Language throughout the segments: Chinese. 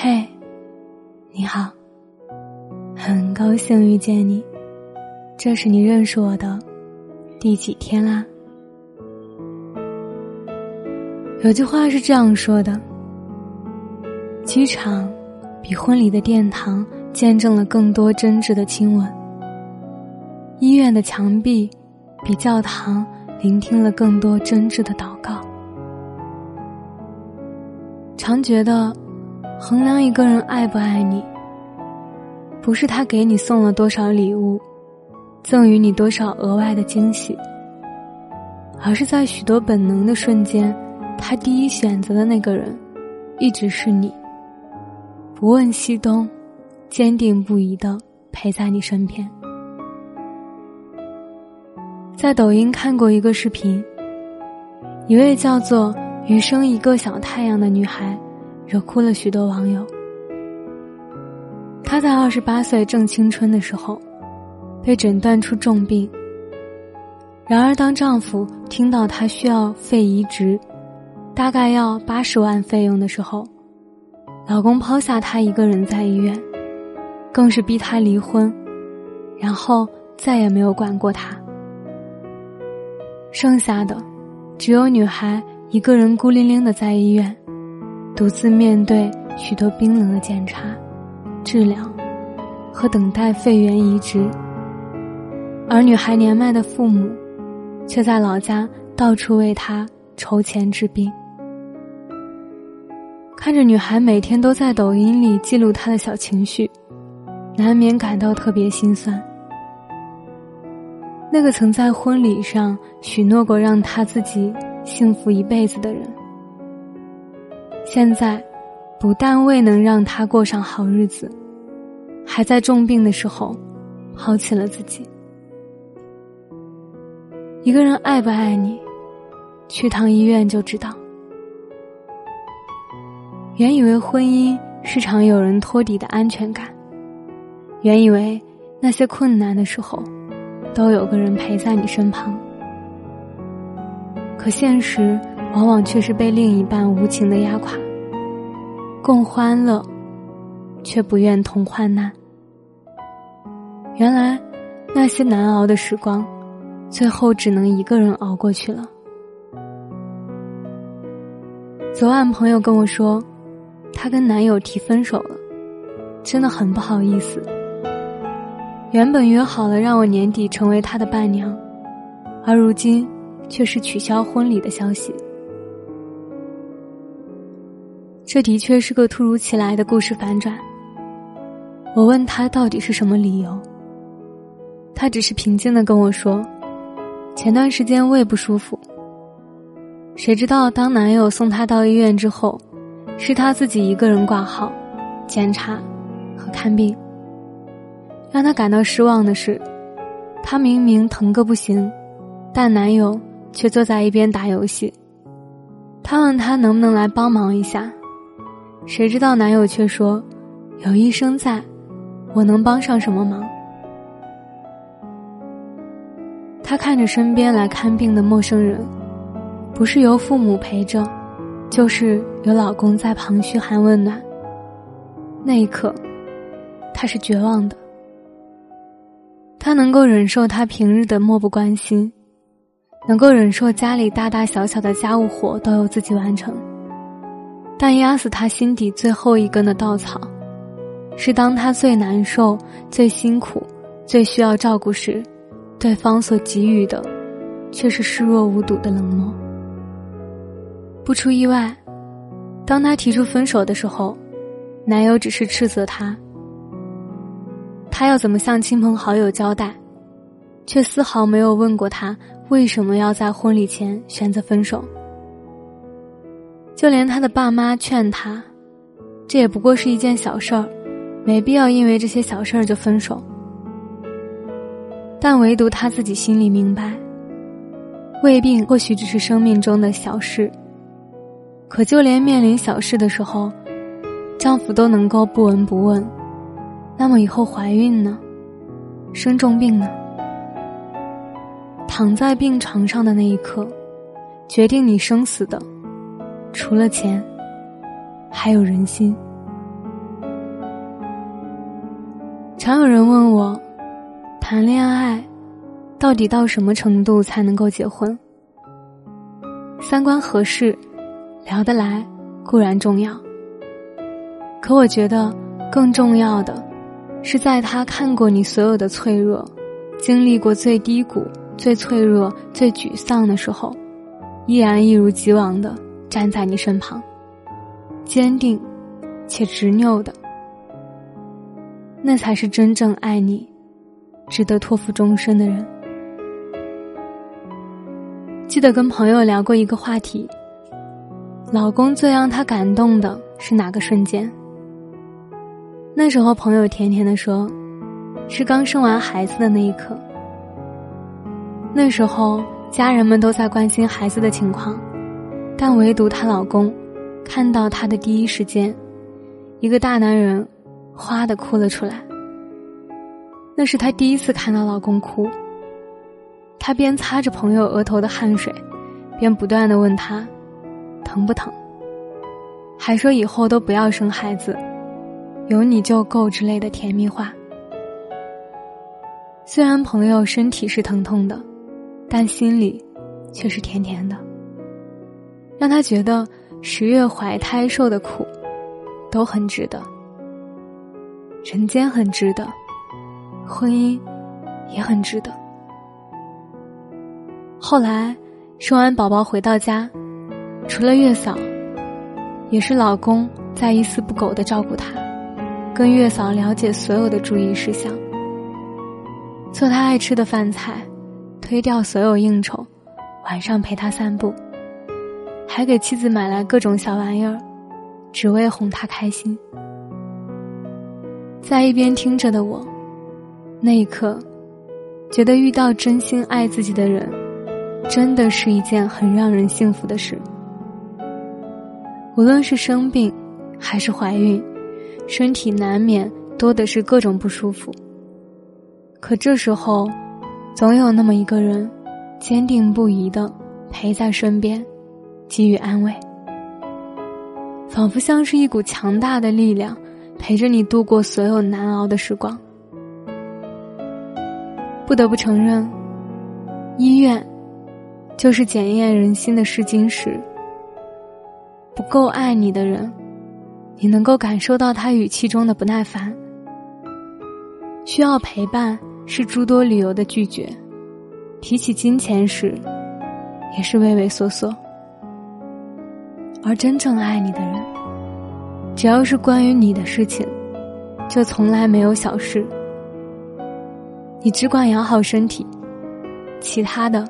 嘿，你好，很高兴遇见你。这是你认识我的第几天啦？有句话是这样说的：机场比婚礼的殿堂见证了更多真挚的亲吻；医院的墙壁比教堂聆听了更多真挚的祷告。常觉得。衡量一个人爱不爱你，不是他给你送了多少礼物，赠予你多少额外的惊喜，而是在许多本能的瞬间，他第一选择的那个人，一直是你。不问西东，坚定不移的陪在你身边。在抖音看过一个视频，一位叫做“余生一个小太阳”的女孩。惹哭了许多网友。她在二十八岁正青春的时候，被诊断出重病。然而，当丈夫听到她需要肺移植，大概要八十万费用的时候，老公抛下她一个人在医院，更是逼她离婚，然后再也没有管过她。剩下的，只有女孩一个人孤零零的在医院。独自面对许多冰冷的检查、治疗和等待肺源移植，而女孩年迈的父母却在老家到处为她筹钱治病。看着女孩每天都在抖音里记录她的小情绪，难免感到特别心酸。那个曾在婚礼上许诺过让她自己幸福一辈子的人。现在，不但未能让他过上好日子，还在重病的时候抛弃了自己。一个人爱不爱你，去趟医院就知道。原以为婚姻是场有人托底的安全感，原以为那些困难的时候都有个人陪在你身旁，可现实。往往却是被另一半无情的压垮，共欢乐，却不愿同患难。原来，那些难熬的时光，最后只能一个人熬过去了。昨晚朋友跟我说，她跟男友提分手了，真的很不好意思。原本约好了让我年底成为他的伴娘，而如今却是取消婚礼的消息。这的确是个突如其来的故事反转。我问他到底是什么理由，他只是平静的跟我说：“前段时间胃不舒服。”谁知道当男友送她到医院之后，是她自己一个人挂号、检查和看病。让她感到失望的是，她明明疼个不行，但男友却坐在一边打游戏。他问她能不能来帮忙一下。谁知道男友却说：“有医生在，我能帮上什么忙？”他看着身边来看病的陌生人，不是由父母陪着，就是有老公在旁嘘寒问暖。那一刻，他是绝望的。他能够忍受他平日的漠不关心，能够忍受家里大大小小的家务活都由自己完成。但压死他心底最后一根的稻草，是当他最难受、最辛苦、最需要照顾时，对方所给予的，却是视若无睹的冷漠。不出意外，当他提出分手的时候，男友只是斥责他，他要怎么向亲朋好友交代，却丝毫没有问过他为什么要在婚礼前选择分手。就连他的爸妈劝他，这也不过是一件小事儿，没必要因为这些小事儿就分手。但唯独他自己心里明白，胃病或许只是生命中的小事，可就连面临小事的时候，丈夫都能够不闻不问，那么以后怀孕呢，生重病呢？躺在病床上的那一刻，决定你生死的。除了钱，还有人心。常有人问我，谈恋爱到底到什么程度才能够结婚？三观合适，聊得来固然重要，可我觉得更重要的，是在他看过你所有的脆弱，经历过最低谷、最脆弱、最沮丧的时候，依然一如既往的站在你身旁，坚定且执拗的。那才是真正爱你、值得托付终身的人。记得跟朋友聊过一个话题：老公最让他感动的是哪个瞬间？那时候朋友甜甜的说：“是刚生完孩子的那一刻。”那时候家人们都在关心孩子的情况，但唯独她老公，看到她的第一时间，一个大男人。哗的哭了出来。那是她第一次看到老公哭。她边擦着朋友额头的汗水，边不断的问他：“疼不疼？”还说以后都不要生孩子，有你就够之类的甜蜜话。虽然朋友身体是疼痛的，但心里却是甜甜的，让他觉得十月怀胎受的苦都很值得。人间很值得，婚姻也很值得。后来生完宝宝回到家，除了月嫂，也是老公在一丝不苟的照顾她，跟月嫂了解所有的注意事项，做她爱吃的饭菜，推掉所有应酬，晚上陪她散步，还给妻子买来各种小玩意儿，只为哄她开心。在一边听着的我，那一刻，觉得遇到真心爱自己的人，真的是一件很让人幸福的事。无论是生病，还是怀孕，身体难免多的是各种不舒服。可这时候，总有那么一个人，坚定不移的陪在身边，给予安慰，仿佛像是一股强大的力量。陪着你度过所有难熬的时光。不得不承认，医院就是检验人心的试金石。不够爱你的人，你能够感受到他语气中的不耐烦。需要陪伴是诸多理由的拒绝，提起金钱时，也是畏畏缩缩。而真正爱你的人。只要是关于你的事情，就从来没有小事。你只管养好身体，其他的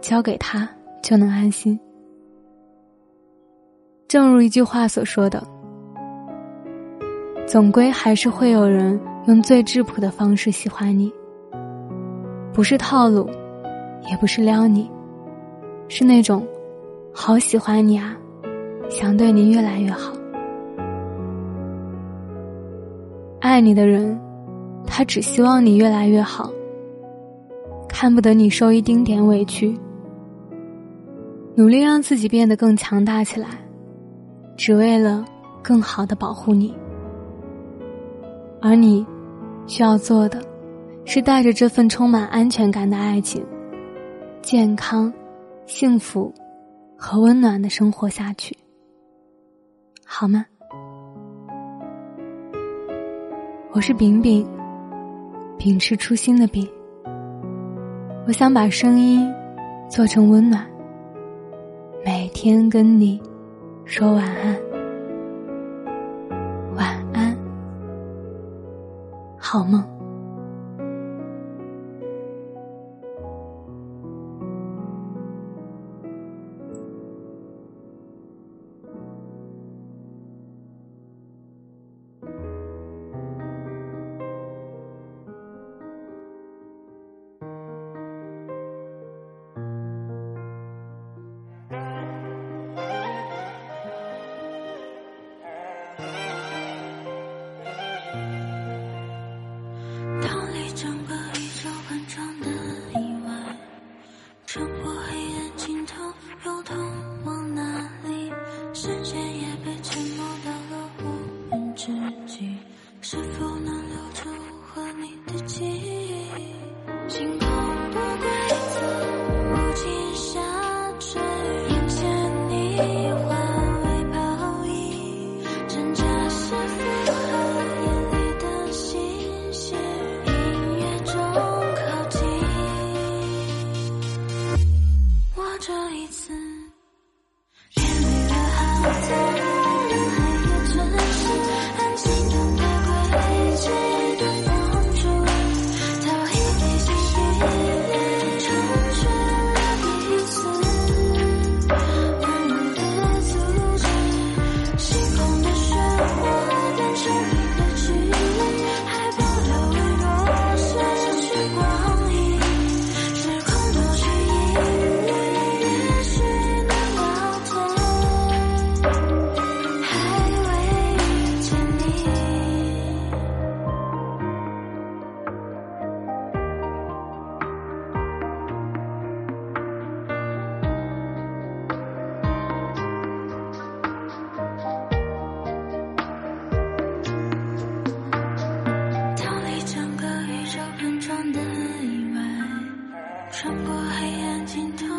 交给他就能安心。正如一句话所说的，总归还是会有人用最质朴的方式喜欢你，不是套路，也不是撩你，是那种好喜欢你啊，想对你越来越好。爱你的人，他只希望你越来越好，看不得你受一丁点委屈，努力让自己变得更强大起来，只为了更好的保护你。而你需要做的，是带着这份充满安全感的爱情，健康、幸福和温暖的生活下去，好吗？我是饼饼，秉持初心的饼。我想把声音做成温暖，每天跟你说晚安，晚安，好梦。情。穿过黑暗尽头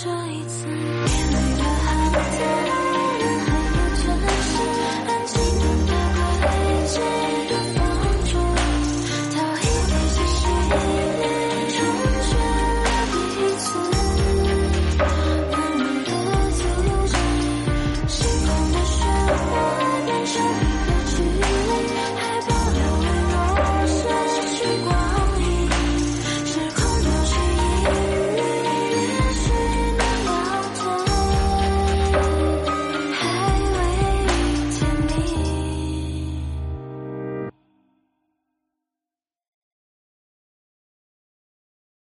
这一次，眼泪的好